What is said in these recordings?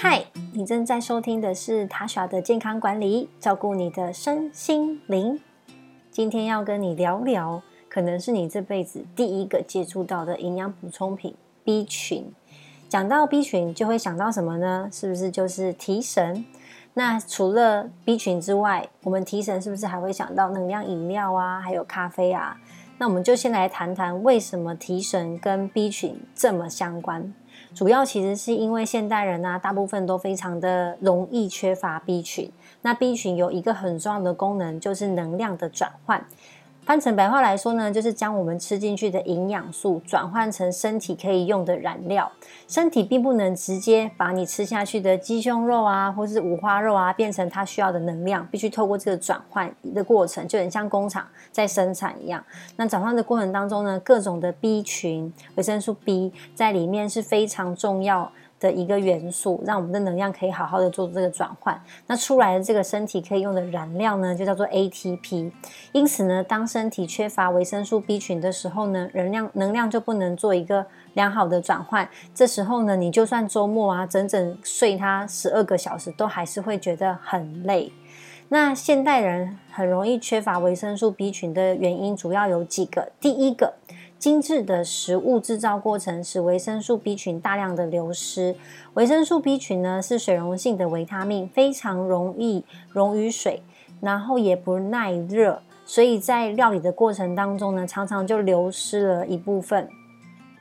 嗨，你正在收听的是塔莎的健康管理，照顾你的身心灵。今天要跟你聊聊，可能是你这辈子第一个接触到的营养补充品 B 群。讲到 B 群，就会想到什么呢？是不是就是提神？那除了 B 群之外，我们提神是不是还会想到能量饮料啊，还有咖啡啊？那我们就先来谈谈为什么提神跟 B 群这么相关。主要其实是因为现代人啊，大部分都非常的容易缺乏 B 群。那 B 群有一个很重要的功能，就是能量的转换。翻成白话来说呢，就是将我们吃进去的营养素转换成身体可以用的燃料。身体并不能直接把你吃下去的鸡胸肉啊，或是五花肉啊，变成它需要的能量，必须透过这个转换的过程，就很像工厂在生产一样。那转换的过程当中呢，各种的 B 群、维生素 B 在里面是非常重要。的一个元素，让我们的能量可以好好的做这个转换。那出来的这个身体可以用的燃料呢，就叫做 ATP。因此呢，当身体缺乏维生素 B 群的时候呢，能量能量就不能做一个良好的转换。这时候呢，你就算周末啊，整整睡它十二个小时，都还是会觉得很累。那现代人很容易缺乏维生素 B 群的原因，主要有几个。第一个。精致的食物制造过程使维生素 B 群大量的流失。维生素 B 群呢是水溶性的维他命，非常容易溶于水，然后也不耐热，所以在料理的过程当中呢，常常就流失了一部分。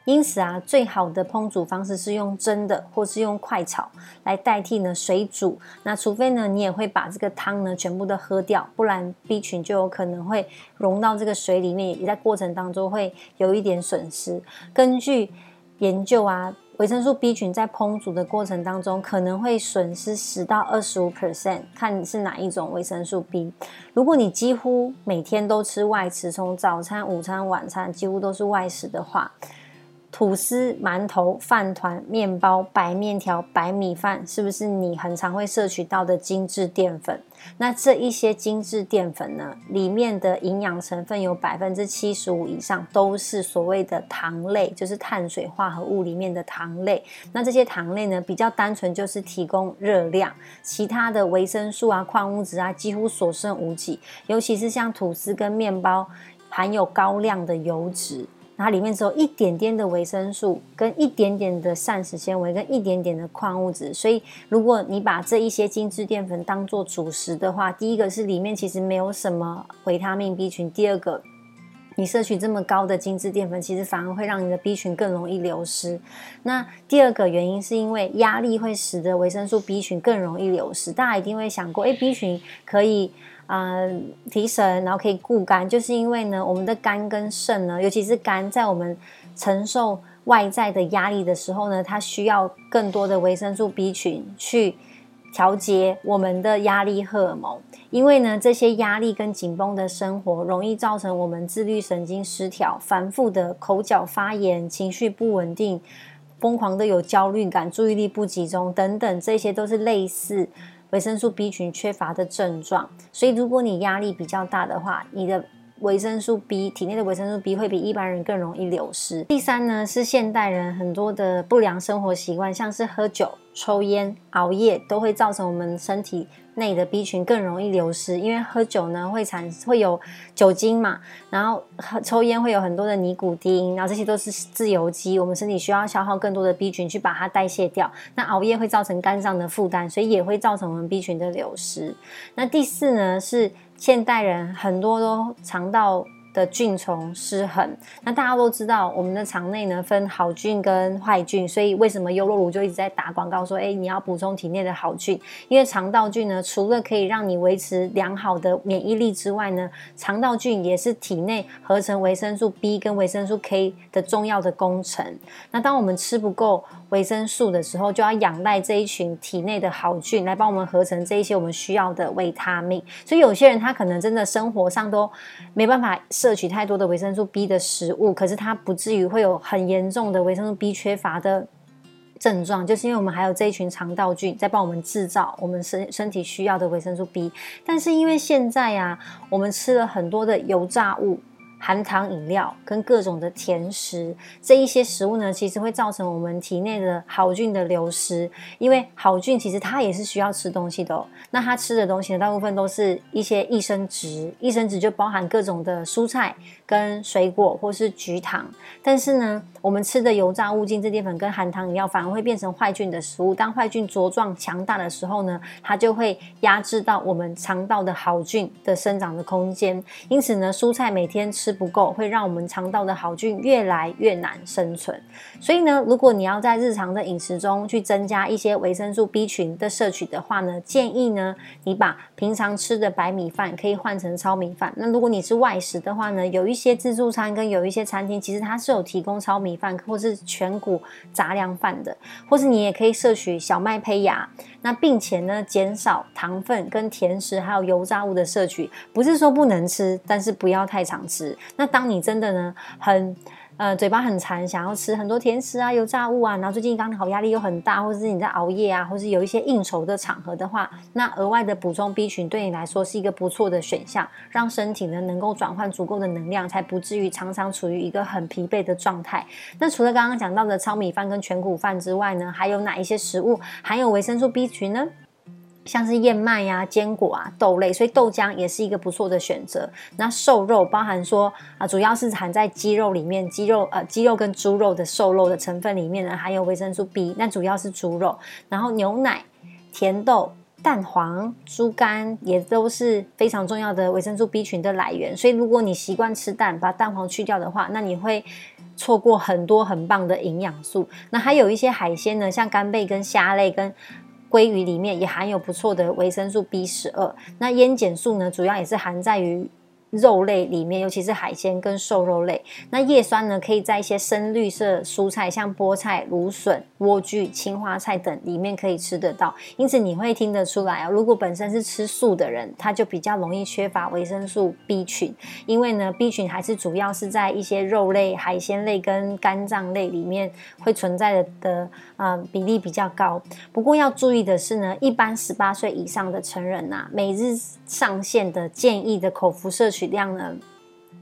因此啊，最好的烹煮方式是用蒸的，或是用快炒来代替呢水煮。那除非呢，你也会把这个汤呢全部都喝掉，不然 B 群就有可能会溶到这个水里面，也在过程当中会有一点损失。根据研究啊，维生素 B 群在烹煮的过程当中可能会损失十到二十五 percent，看你是哪一种维生素 B。如果你几乎每天都吃外食，从早餐、午餐、晚餐几乎都是外食的话。吐司、馒头、饭团、面包、白面条、白米饭，是不是你很常会摄取到的精致淀粉？那这一些精致淀粉呢，里面的营养成分有百分之七十五以上都是所谓的糖类，就是碳水化合物里面的糖类。那这些糖类呢，比较单纯就是提供热量，其他的维生素啊、矿物质啊，几乎所剩无几。尤其是像吐司跟面包，含有高量的油脂。它里面只有一点点的维生素，跟一点点的膳食纤维，跟一点点的矿物质。所以，如果你把这一些精致淀粉当做主食的话，第一个是里面其实没有什么维他命 B 群；第二个，你摄取这么高的精致淀粉，其实反而会让你的 B 群更容易流失。那第二个原因是因为压力会使得维生素 B 群更容易流失。大家一定会想过，哎，B 群可以。啊，提神，然后可以固肝，就是因为呢，我们的肝跟肾呢，尤其是肝，在我们承受外在的压力的时候呢，它需要更多的维生素 B 群去调节我们的压力荷尔蒙。因为呢，这些压力跟紧绷的生活，容易造成我们自律神经失调、反复的口角发炎、情绪不稳定、疯狂的有焦虑感、注意力不集中等等，这些都是类似。维生素 B 群缺乏的症状，所以如果你压力比较大的话，你的维生素 B 体内的维生素 B 会比一般人更容易流失。第三呢，是现代人很多的不良生活习惯，像是喝酒。抽烟、熬夜都会造成我们身体内的 B 群更容易流失，因为喝酒呢会产会有酒精嘛，然后抽烟会有很多的尼古丁，然后这些都是自由基，我们身体需要消耗更多的 B 群去把它代谢掉。那熬夜会造成肝脏的负担，所以也会造成我们 B 群的流失。那第四呢，是现代人很多都肠道。的菌虫失衡，那大家都知道，我们的肠内呢分好菌跟坏菌，所以为什么优酪乳就一直在打广告说，哎，你要补充体内的好菌，因为肠道菌呢，除了可以让你维持良好的免疫力之外呢，肠道菌也是体内合成维生素 B 跟维生素 K 的重要的工程。那当我们吃不够维生素的时候，就要仰赖这一群体内的好菌来帮我们合成这一些我们需要的维他命。所以有些人他可能真的生活上都没办法。摄取太多的维生素 B 的食物，可是它不至于会有很严重的维生素 B 缺乏的症状，就是因为我们还有这一群肠道菌在帮我们制造我们身身体需要的维生素 B。但是因为现在呀，我们吃了很多的油炸物，含糖饮料跟各种的甜食，这一些食物呢，其实会造成我们体内的好菌的流失。因为好菌其实它也是需要吃东西的，那它吃的东西呢，大部分都是一些益生值，益生值就包含各种的蔬菜跟水果或是菊糖。但是呢，我们吃的油炸物、精制淀粉跟含糖饮料，反而会变成坏菌的食物。当坏菌茁壮强大的时候呢，它就会压制到我们肠道的好菌的生长的空间。因此呢，蔬菜每天吃吃不够，会让我们肠道的好菌越来越难生存。所以呢，如果你要在日常的饮食中去增加一些维生素 B 群的摄取的话呢，建议呢，你把平常吃的白米饭可以换成糙米饭。那如果你是外食的话呢，有一些自助餐跟有一些餐厅，其实它是有提供糙米饭或是全谷杂粮饭的，或是你也可以摄取小麦胚芽。那并且呢，减少糖分跟甜食还有油炸物的摄取，不是说不能吃，但是不要太常吃。那当你真的呢，很呃嘴巴很馋，想要吃很多甜食啊、油炸物啊，然后最近刚好压力又很大，或者是你在熬夜啊，或是有一些应酬的场合的话，那额外的补充 B 群对你来说是一个不错的选项，让身体呢能够转换足够的能量，才不至于常常处于一个很疲惫的状态。那除了刚刚讲到的糙米饭跟全谷饭之外呢，还有哪一些食物含有维生素 B 群呢？像是燕麦呀、坚果啊、豆类，所以豆浆也是一个不错的选择。那瘦肉包含说啊，主要是含在鸡肉里面，鸡肉呃鸡肉跟猪肉的瘦肉的成分里面呢，含有维生素 B，那主要是猪肉。然后牛奶、甜豆、蛋黄、猪肝也都是非常重要的维生素 B 群的来源。所以如果你习惯吃蛋，把蛋黄去掉的话，那你会错过很多很棒的营养素。那还有一些海鲜呢，像干贝跟虾类跟。鲑鱼里面也含有不错的维生素 B 十二，那烟碱素呢，主要也是含在于。肉类里面，尤其是海鲜跟瘦肉类，那叶酸呢，可以在一些深绿色蔬菜，像菠菜、芦笋、莴苣、青花菜等里面可以吃得到。因此你会听得出来啊，如果本身是吃素的人，他就比较容易缺乏维生素 B 群，因为呢，B 群还是主要是在一些肉类、海鲜类跟肝脏类里面会存在的的啊比例比较高。不过要注意的是呢，一般十八岁以上的成人呐，每日上限的建议的口服摄。取量呢，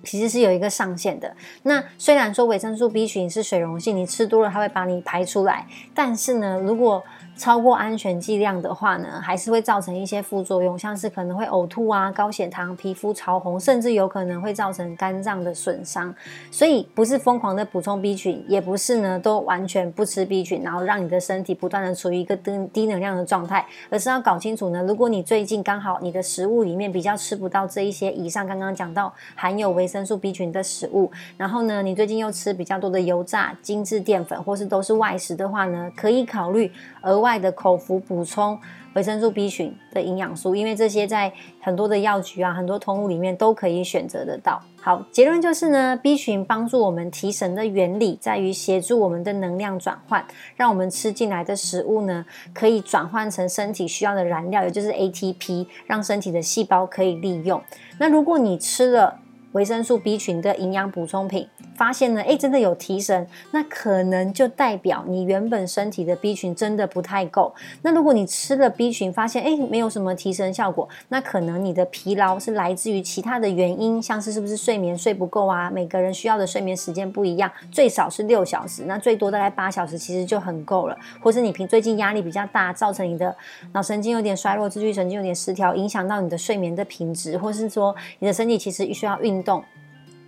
其实是有一个上限的。那虽然说维生素 B 群是水溶性，你吃多了它会把你排出来，但是呢，如果超过安全剂量的话呢，还是会造成一些副作用，像是可能会呕吐啊、高血糖、皮肤潮红，甚至有可能会造成肝脏的损伤。所以不是疯狂的补充 B 群，也不是呢都完全不吃 B 群，然后让你的身体不断的处于一个低低能量的状态，而是要搞清楚呢，如果你最近刚好你的食物里面比较吃不到这一些以上刚刚讲到含有维生生素 B 群的食物，然后呢，你最近又吃比较多的油炸、精致淀粉，或是都是外食的话呢，可以考虑额。外的口服补充维生素 B 群的营养素，因为这些在很多的药局啊、很多通路里面都可以选择得到。好，结论就是呢，B 群帮助我们提神的原理在于协助我们的能量转换，让我们吃进来的食物呢可以转换成身体需要的燃料，也就是 ATP，让身体的细胞可以利用。那如果你吃了维生素 B 群的营养补充品，发现呢，哎，真的有提神，那可能就代表你原本身体的 B 群真的不太够。那如果你吃了 B 群，发现哎没有什么提神效果，那可能你的疲劳是来自于其他的原因，像是是不是睡眠睡不够啊？每个人需要的睡眠时间不一样，最少是六小时，那最多大概八小时其实就很够了。或是你平最近压力比较大，造成你的脑神经有点衰弱，自律神经有点失调，影响到你的睡眠的品质，或是说你的身体其实需要运动。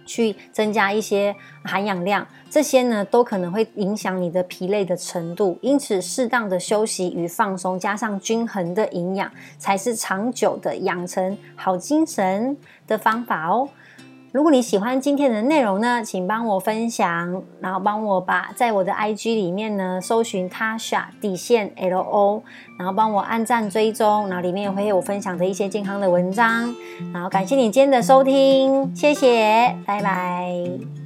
去增加一些含氧量，这些呢都可能会影响你的疲累的程度。因此，适当的休息与放松，加上均衡的营养，才是长久的养成好精神的方法哦。如果你喜欢今天的内容呢，请帮我分享，然后帮我把在我的 IG 里面呢搜寻 Tasha 底线 LO，然后帮我按赞追踪，然后里面也会有我分享的一些健康的文章。然后感谢你今天的收听，谢谢，拜拜。